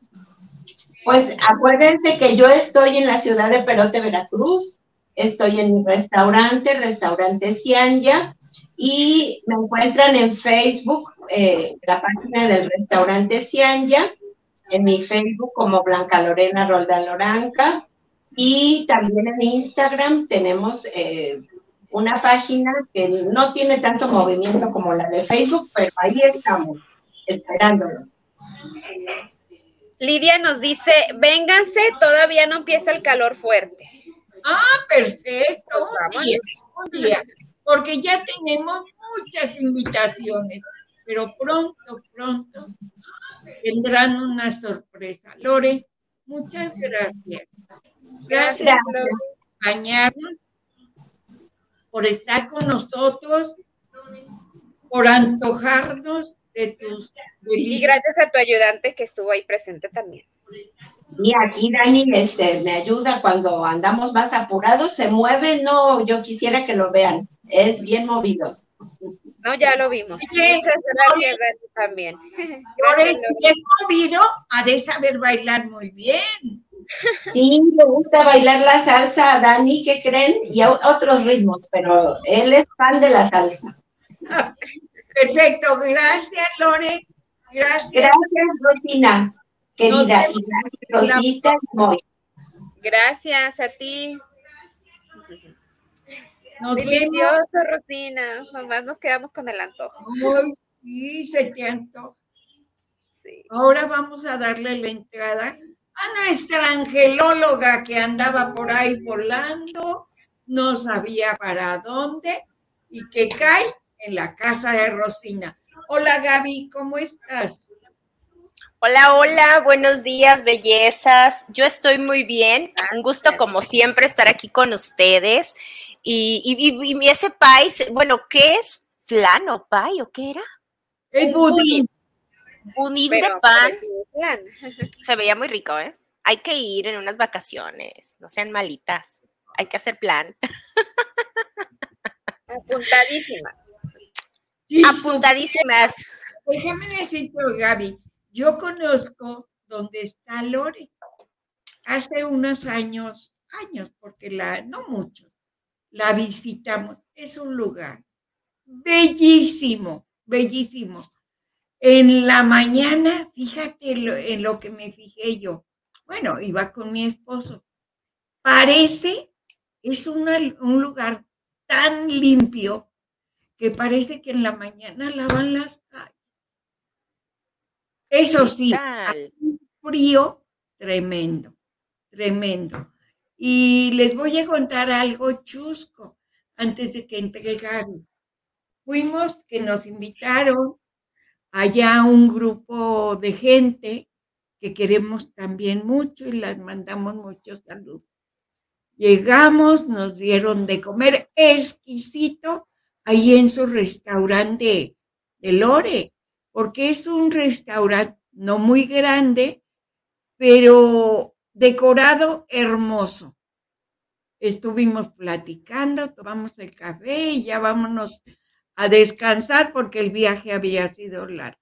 Pues acuérdense que yo estoy en la ciudad de Perote, Veracruz. Estoy en mi restaurante, restaurante Cianya, y me encuentran en Facebook, eh, la página del restaurante Cianya, en mi Facebook como Blanca Lorena Roldán Loranca, y también en Instagram tenemos eh, una página que no tiene tanto movimiento como la de Facebook, pero ahí estamos, esperándolo. Lidia nos dice, vénganse, todavía no empieza el calor fuerte. Ah, perfecto. Un día, un día, porque ya tenemos muchas invitaciones, pero pronto, pronto tendrán una sorpresa. Lore, muchas gracias. Gracias, por acompañarnos, por estar con nosotros, por antojarnos de tus Y gracias a tu ayudante que estuvo ahí presente también. Y aquí Dani este, me ayuda cuando andamos más apurados, se mueve, no, yo quisiera que lo vean, es bien movido. No, ya lo vimos. Sí, Muchas gracias, Dani, también. Por eso es movido, ha de saber bailar muy bien. Sí, me gusta bailar la salsa a Dani, ¿qué creen? Y otros ritmos, pero él es fan de la salsa. Perfecto, gracias Lore. Gracias. Gracias, Rosina, querida. Y gracias, Rosita. Gracias a ti. Delicioso, Rosina. Nomás nos quedamos con el antojo. Ay, sí, se te antoja. Sí. Ahora vamos a darle la entrada a nuestra angelóloga que andaba por ahí volando, no sabía para dónde y que cae en la casa de Rosina. Hola Gaby, ¿cómo estás? Hola, hola, buenos días, bellezas. Yo estoy muy bien. Un gusto, como siempre, estar aquí con ustedes. Y, y, ese pay, bueno, ¿qué es? ¿Flan o o qué era? El budín. Budín de pan. Se veía muy rico, ¿eh? Hay que ir en unas vacaciones, no sean malitas. Hay que hacer plan. Apuntadísimas. Apuntadísimas. Déjame decirte, Gaby, yo conozco donde está Lore. Hace unos años, años, porque la, no mucho, la visitamos. Es un lugar bellísimo, bellísimo. En la mañana, fíjate en lo que me fijé yo. Bueno, iba con mi esposo. Parece, es un lugar tan limpio que parece que en la mañana lavan las calles. Eso sí, hace un frío tremendo, tremendo. Y les voy a contar algo chusco antes de que entregaran. Fuimos que nos invitaron allá un grupo de gente que queremos también mucho y las mandamos muchos saludos. Llegamos, nos dieron de comer exquisito ahí en su restaurante de Lore, porque es un restaurante no muy grande, pero decorado hermoso. Estuvimos platicando, tomamos el café y ya vámonos a descansar porque el viaje había sido largo.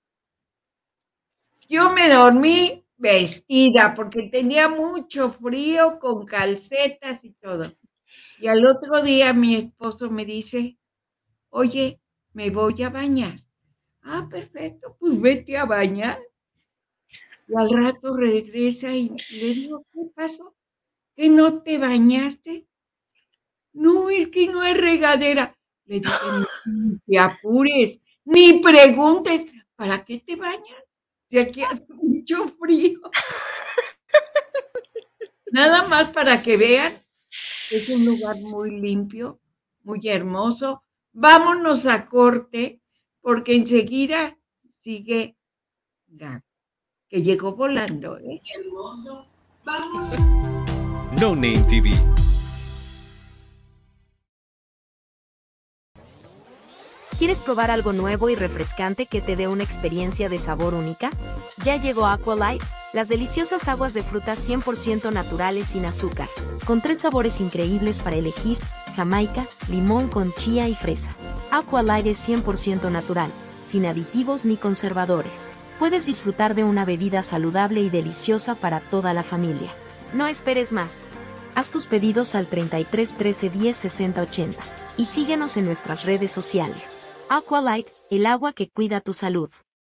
Yo me dormí vestida porque tenía mucho frío con calcetas y todo. Y al otro día mi esposo me dice, oye, me voy a bañar. Ah, perfecto, pues vete a bañar. Y al rato regresa y le digo, ¿qué pasó? ¿Que no te bañaste? No, es que no es regadera. Le dije, no te apures, ni preguntes, ¿para qué te bañas? Si aquí hace mucho frío. Nada más para que vean, es un lugar muy limpio, muy hermoso, Vámonos a corte porque enseguida sigue Gab, que llegó volando. ¿eh? Hermoso. Vamos. No Name TV ¿Quieres probar algo nuevo y refrescante que te dé una experiencia de sabor única? Ya llegó Aqualight, las deliciosas aguas de frutas 100% naturales sin azúcar, con tres sabores increíbles para elegir, jamaica, limón con chía y fresa. Aqualight es 100% natural, sin aditivos ni conservadores. Puedes disfrutar de una bebida saludable y deliciosa para toda la familia. No esperes más. Haz tus pedidos al 33 13 10 60 80 y síguenos en nuestras redes sociales. Aqualight, el agua que cuida tu salud.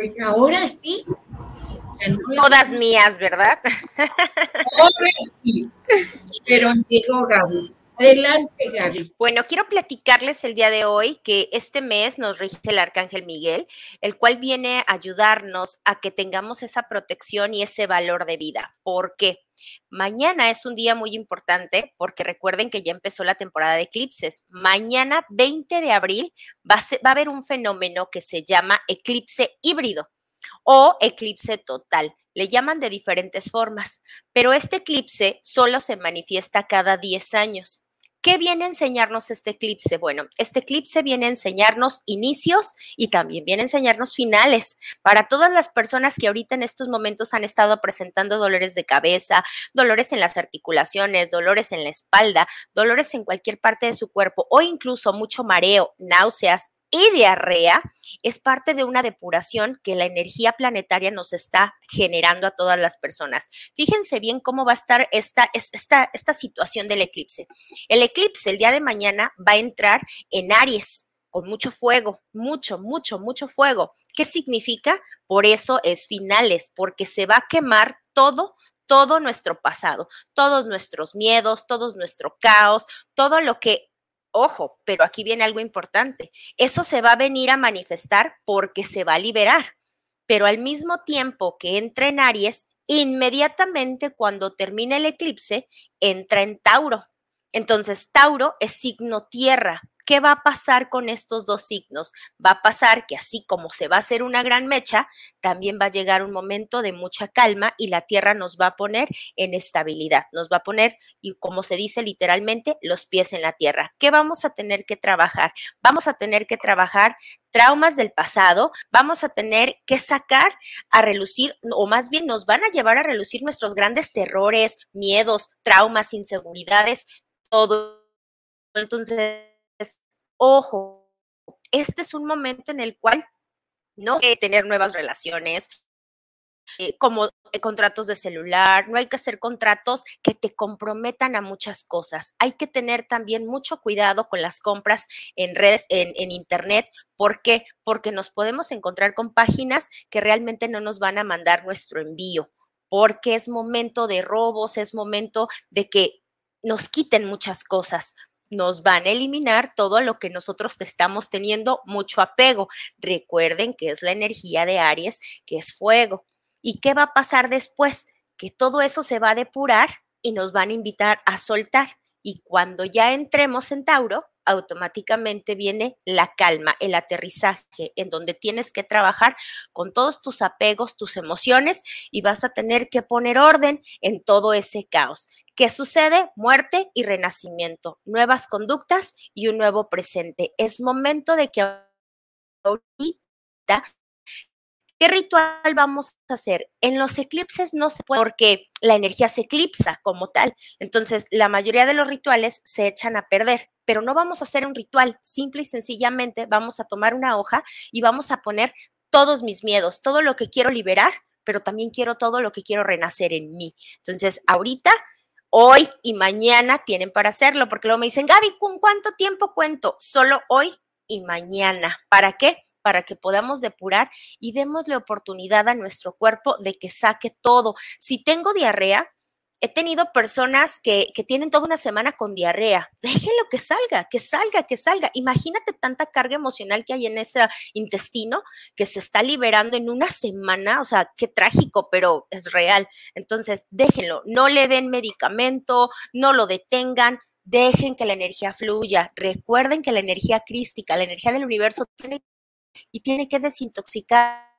Pues ahora sí. Todas mías, ¿verdad? Ahora sí. Pero llegó Gaby. Adelante, Gaby. Bueno, quiero platicarles el día de hoy que este mes nos rige el Arcángel Miguel, el cual viene a ayudarnos a que tengamos esa protección y ese valor de vida. ¿Por qué? Mañana es un día muy importante porque recuerden que ya empezó la temporada de eclipses. Mañana, 20 de abril, va a, va a haber un fenómeno que se llama eclipse híbrido o eclipse total. Le llaman de diferentes formas, pero este eclipse solo se manifiesta cada 10 años. ¿Qué viene a enseñarnos este eclipse? Bueno, este eclipse viene a enseñarnos inicios y también viene a enseñarnos finales. Para todas las personas que ahorita en estos momentos han estado presentando dolores de cabeza, dolores en las articulaciones, dolores en la espalda, dolores en cualquier parte de su cuerpo o incluso mucho mareo, náuseas, y diarrea es parte de una depuración que la energía planetaria nos está generando a todas las personas. Fíjense bien cómo va a estar esta, esta, esta situación del eclipse. El eclipse el día de mañana va a entrar en Aries con mucho fuego, mucho, mucho, mucho fuego. ¿Qué significa? Por eso es finales, porque se va a quemar todo, todo nuestro pasado, todos nuestros miedos, todo nuestro caos, todo lo que Ojo, pero aquí viene algo importante. Eso se va a venir a manifestar porque se va a liberar, pero al mismo tiempo que entra en Aries, inmediatamente cuando termine el eclipse, entra en Tauro. Entonces, Tauro es signo tierra. ¿Qué va a pasar con estos dos signos? Va a pasar que así como se va a hacer una gran mecha, también va a llegar un momento de mucha calma y la Tierra nos va a poner en estabilidad, nos va a poner, y como se dice literalmente, los pies en la Tierra. ¿Qué vamos a tener que trabajar? Vamos a tener que trabajar traumas del pasado, vamos a tener que sacar a relucir, o más bien nos van a llevar a relucir nuestros grandes terrores, miedos, traumas, inseguridades, todo. Entonces, ojo, este es un momento en el cual no hay que tener nuevas relaciones, eh, como contratos de celular, no hay que hacer contratos que te comprometan a muchas cosas. Hay que tener también mucho cuidado con las compras en redes, en, en internet. ¿Por qué? Porque nos podemos encontrar con páginas que realmente no nos van a mandar nuestro envío, porque es momento de robos, es momento de que nos quiten muchas cosas nos van a eliminar todo lo que nosotros estamos teniendo mucho apego. Recuerden que es la energía de Aries, que es fuego. ¿Y qué va a pasar después? Que todo eso se va a depurar y nos van a invitar a soltar. y cuando ya entremos en Tauro, automáticamente viene la calma, el aterrizaje, en donde tienes que trabajar con todos tus apegos, tus emociones y vas a tener que poner orden en todo ese caos. ¿Qué sucede? Muerte y renacimiento, nuevas conductas y un nuevo presente. Es momento de que ahorita ¿Qué ritual vamos a hacer? En los eclipses no se puede porque la energía se eclipsa como tal. Entonces, la mayoría de los rituales se echan a perder, pero no vamos a hacer un ritual. Simple y sencillamente vamos a tomar una hoja y vamos a poner todos mis miedos, todo lo que quiero liberar, pero también quiero todo lo que quiero renacer en mí. Entonces, ahorita hoy y mañana tienen para hacerlo, porque luego me dicen, Gaby, ¿con cuánto tiempo cuento? Solo hoy y mañana. ¿Para qué? para que podamos depurar y démosle oportunidad a nuestro cuerpo de que saque todo. Si tengo diarrea, he tenido personas que, que, tienen toda una semana con diarrea. Déjenlo que salga, que salga, que salga. Imagínate tanta carga emocional que hay en ese intestino que se está liberando en una semana. O sea, qué trágico, pero es real. Entonces, déjenlo. No le den medicamento, no lo detengan. Dejen que la energía fluya. Recuerden que la energía crística, la energía del universo tiene y tiene que desintoxicar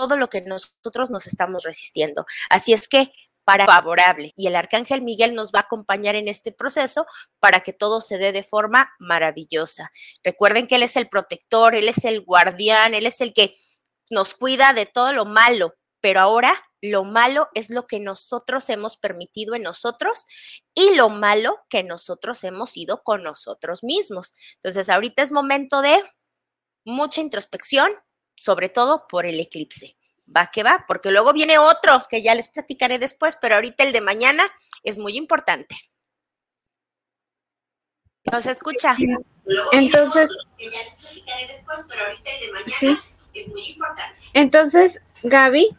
todo lo que nosotros nos estamos resistiendo. Así es que para favorable y el arcángel Miguel nos va a acompañar en este proceso para que todo se dé de forma maravillosa. Recuerden que él es el protector, él es el guardián, él es el que nos cuida de todo lo malo, pero ahora lo malo es lo que nosotros hemos permitido en nosotros y lo malo que nosotros hemos ido con nosotros mismos. Entonces, ahorita es momento de mucha introspección, sobre todo por el eclipse. Va que va, porque luego viene otro que ya les platicaré después, pero ahorita el de mañana es muy importante. ¿No se escucha? Entonces. Entonces, Gaby,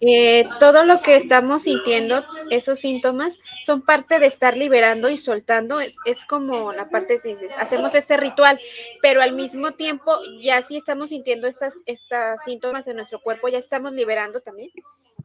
eh, todo lo que estamos sintiendo, esos síntomas, son parte de estar liberando y soltando. Es, es como la parte que dices, hacemos ese ritual, pero al mismo tiempo, ya si estamos sintiendo estas, estas síntomas en nuestro cuerpo, ya estamos liberando también.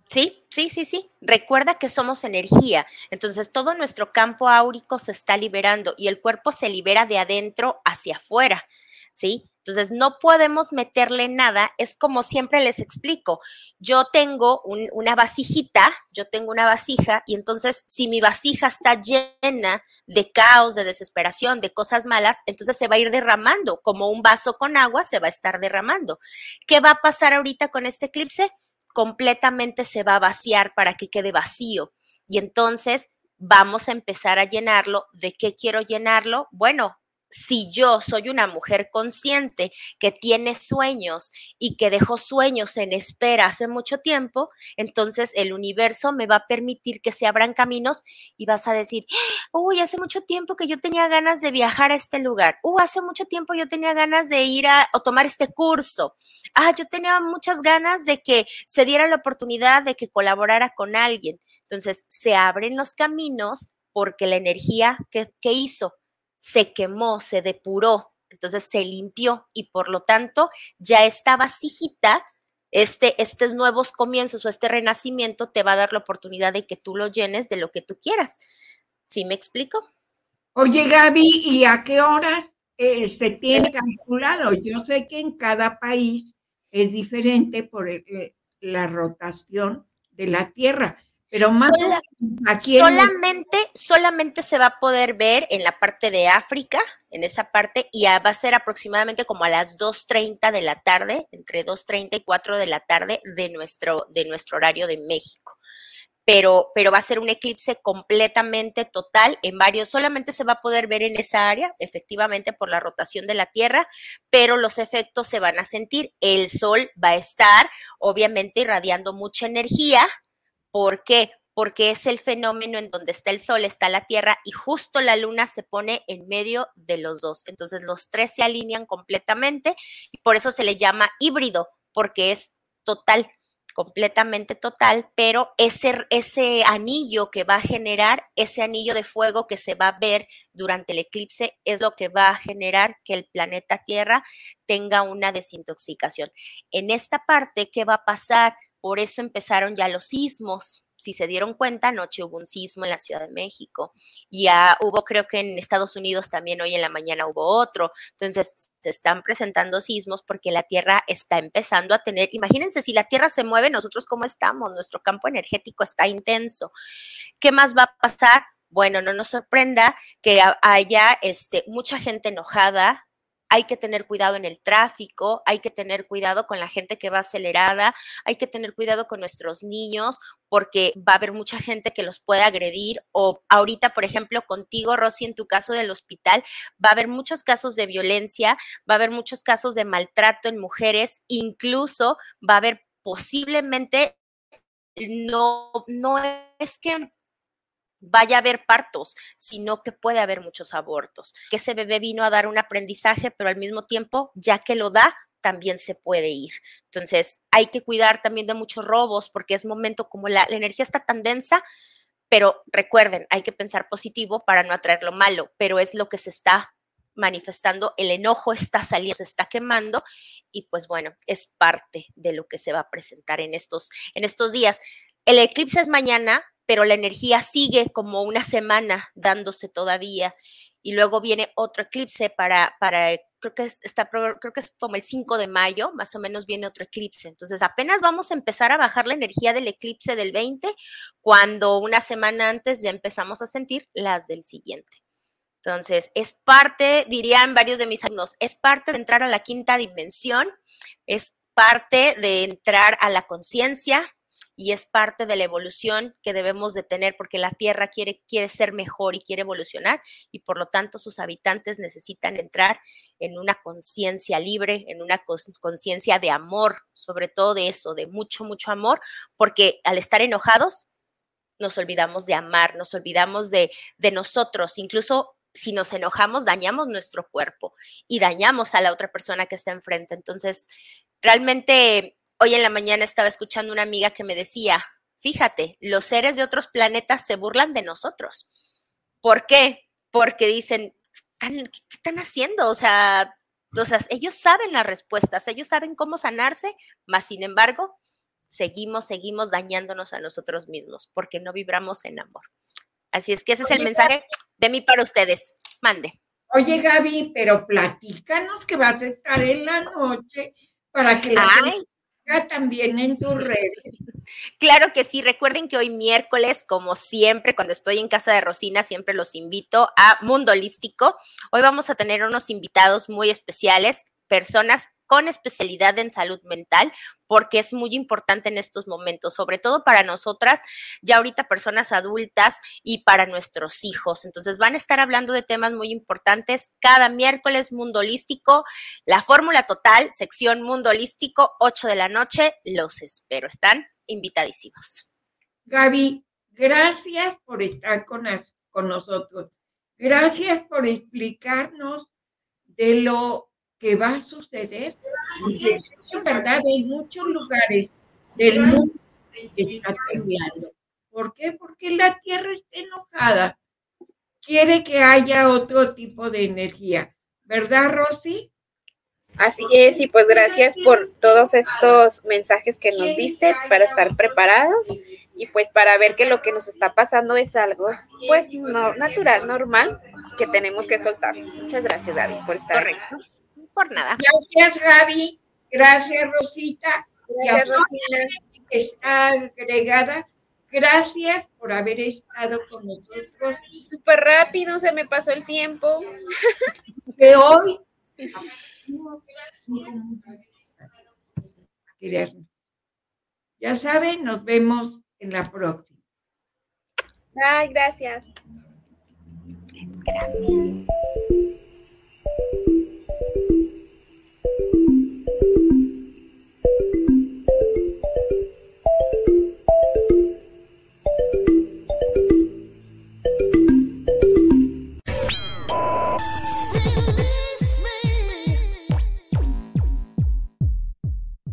Sí, sí, sí, sí. Recuerda que somos energía. Entonces todo nuestro campo áurico se está liberando y el cuerpo se libera de adentro hacia afuera. ¿Sí? Entonces, no podemos meterle nada. Es como siempre les explico. Yo tengo una vasijita, yo tengo una vasija y entonces si mi vasija está llena de caos, de desesperación, de cosas malas, entonces se va a ir derramando. Como un vaso con agua se va a estar derramando. ¿Qué va a pasar ahorita con este eclipse? Completamente se va a vaciar para que quede vacío. Y entonces vamos a empezar a llenarlo. ¿De qué quiero llenarlo? Bueno, si yo soy una mujer consciente que tiene sueños y que dejó sueños en espera hace mucho tiempo, entonces el universo me va a permitir que se abran caminos y vas a decir, uy, hace mucho tiempo que yo tenía ganas de viajar a este lugar, uy, hace mucho tiempo yo tenía ganas de ir a o tomar este curso, ah, yo tenía muchas ganas de que se diera la oportunidad de que colaborara con alguien. Entonces se abren los caminos porque la energía que, que hizo se quemó, se depuró, entonces se limpió y por lo tanto ya esta vasijita, este, estos nuevos comienzos o este renacimiento te va a dar la oportunidad de que tú lo llenes de lo que tú quieras. ¿Sí me explico? Oye, Gaby, ¿y a qué horas eh, se tiene calculado? Yo sé que en cada país es diferente por eh, la rotación de la Tierra, pero más aquí solamente, solamente se va a poder ver en la parte de África, en esa parte, y va a ser aproximadamente como a las 2.30 de la tarde, entre 2.30 y 4 de la tarde de nuestro, de nuestro horario de México. Pero, pero va a ser un eclipse completamente total en varios, solamente se va a poder ver en esa área, efectivamente por la rotación de la Tierra, pero los efectos se van a sentir. El Sol va a estar, obviamente, irradiando mucha energía, ¿Por qué? Porque es el fenómeno en donde está el Sol, está la Tierra y justo la Luna se pone en medio de los dos. Entonces los tres se alinean completamente y por eso se le llama híbrido, porque es total, completamente total, pero ese, ese anillo que va a generar, ese anillo de fuego que se va a ver durante el eclipse, es lo que va a generar que el planeta Tierra tenga una desintoxicación. En esta parte, ¿qué va a pasar? Por eso empezaron ya los sismos, si se dieron cuenta, anoche hubo un sismo en la Ciudad de México ya hubo, creo que en Estados Unidos también hoy en la mañana hubo otro. Entonces, se están presentando sismos porque la Tierra está empezando a tener, imagínense, si la Tierra se mueve, nosotros cómo estamos, nuestro campo energético está intenso. ¿Qué más va a pasar? Bueno, no nos sorprenda que haya este, mucha gente enojada, hay que tener cuidado en el tráfico, hay que tener cuidado con la gente que va acelerada, hay que tener cuidado con nuestros niños porque va a haber mucha gente que los puede agredir o ahorita, por ejemplo, contigo, Rosy, en tu caso del hospital, va a haber muchos casos de violencia, va a haber muchos casos de maltrato en mujeres, incluso va a haber posiblemente no, no es que vaya a haber partos, sino que puede haber muchos abortos. Que ese bebé vino a dar un aprendizaje, pero al mismo tiempo, ya que lo da, también se puede ir. Entonces, hay que cuidar también de muchos robos porque es momento como la, energía está tan densa, pero recuerden, hay que pensar positivo para no atraer lo malo, pero es lo que se está manifestando, el enojo está saliendo, se está quemando y pues bueno, es parte de lo que se va a presentar en estos, en estos días. El eclipse es mañana, pero la energía sigue como una semana dándose todavía y luego viene otro eclipse para, para creo que es, está, creo que es como el 5 de mayo, más o menos viene otro eclipse. Entonces apenas vamos a empezar a bajar la energía del eclipse del 20, cuando una semana antes ya empezamos a sentir las del siguiente. Entonces, es parte, dirían varios de mis alumnos, es parte de entrar a la quinta dimensión, es parte de entrar a la conciencia, y es parte de la evolución que debemos de tener porque la Tierra quiere, quiere ser mejor y quiere evolucionar y por lo tanto sus habitantes necesitan entrar en una conciencia libre, en una conciencia de amor, sobre todo de eso, de mucho, mucho amor, porque al estar enojados nos olvidamos de amar, nos olvidamos de, de nosotros, incluso si nos enojamos, dañamos nuestro cuerpo y dañamos a la otra persona que está enfrente. Entonces, realmente Hoy en la mañana estaba escuchando una amiga que me decía, fíjate, los seres de otros planetas se burlan de nosotros. ¿Por qué? Porque dicen, ¿qué están haciendo? O sea, o sea, ellos saben las respuestas, ellos saben cómo sanarse, mas sin embargo, seguimos, seguimos dañándonos a nosotros mismos porque no vibramos en amor. Así es que ese es el mensaje de mí para ustedes. Mande. Oye, Gaby, pero platícanos que vas a estar en la noche para que la también en tus redes. Claro que sí, recuerden que hoy miércoles, como siempre, cuando estoy en casa de Rosina, siempre los invito a Mundo Holístico. Hoy vamos a tener unos invitados muy especiales, personas con especialidad en salud mental, porque es muy importante en estos momentos, sobre todo para nosotras, ya ahorita personas adultas y para nuestros hijos. Entonces van a estar hablando de temas muy importantes cada miércoles, Mundo Holístico, la fórmula total, sección Mundo Holístico, 8 de la noche. Los espero, están invitadísimos. Gaby, gracias por estar con, con nosotros. Gracias por explicarnos de lo que va a suceder. en verdad, en muchos lugares del mundo está temblando. ¿Por qué? Porque la Tierra está enojada. Quiere que haya otro tipo de energía. ¿Verdad, Rosy? Así es, y pues gracias por todos estos mensajes que nos diste para estar preparados y pues para ver que lo que nos está pasando es algo pues no, natural, normal, que tenemos que soltar. Muchas gracias, David, por estar Correcto por nada. Gracias, Gaby. Gracias, Rosita. Gracias, Rosita. Que está agregada. Gracias por haber estado con nosotros. Súper rápido, se me pasó el tiempo. De hoy. Ya saben, nos vemos en la próxima. Ay, gracias. Gracias.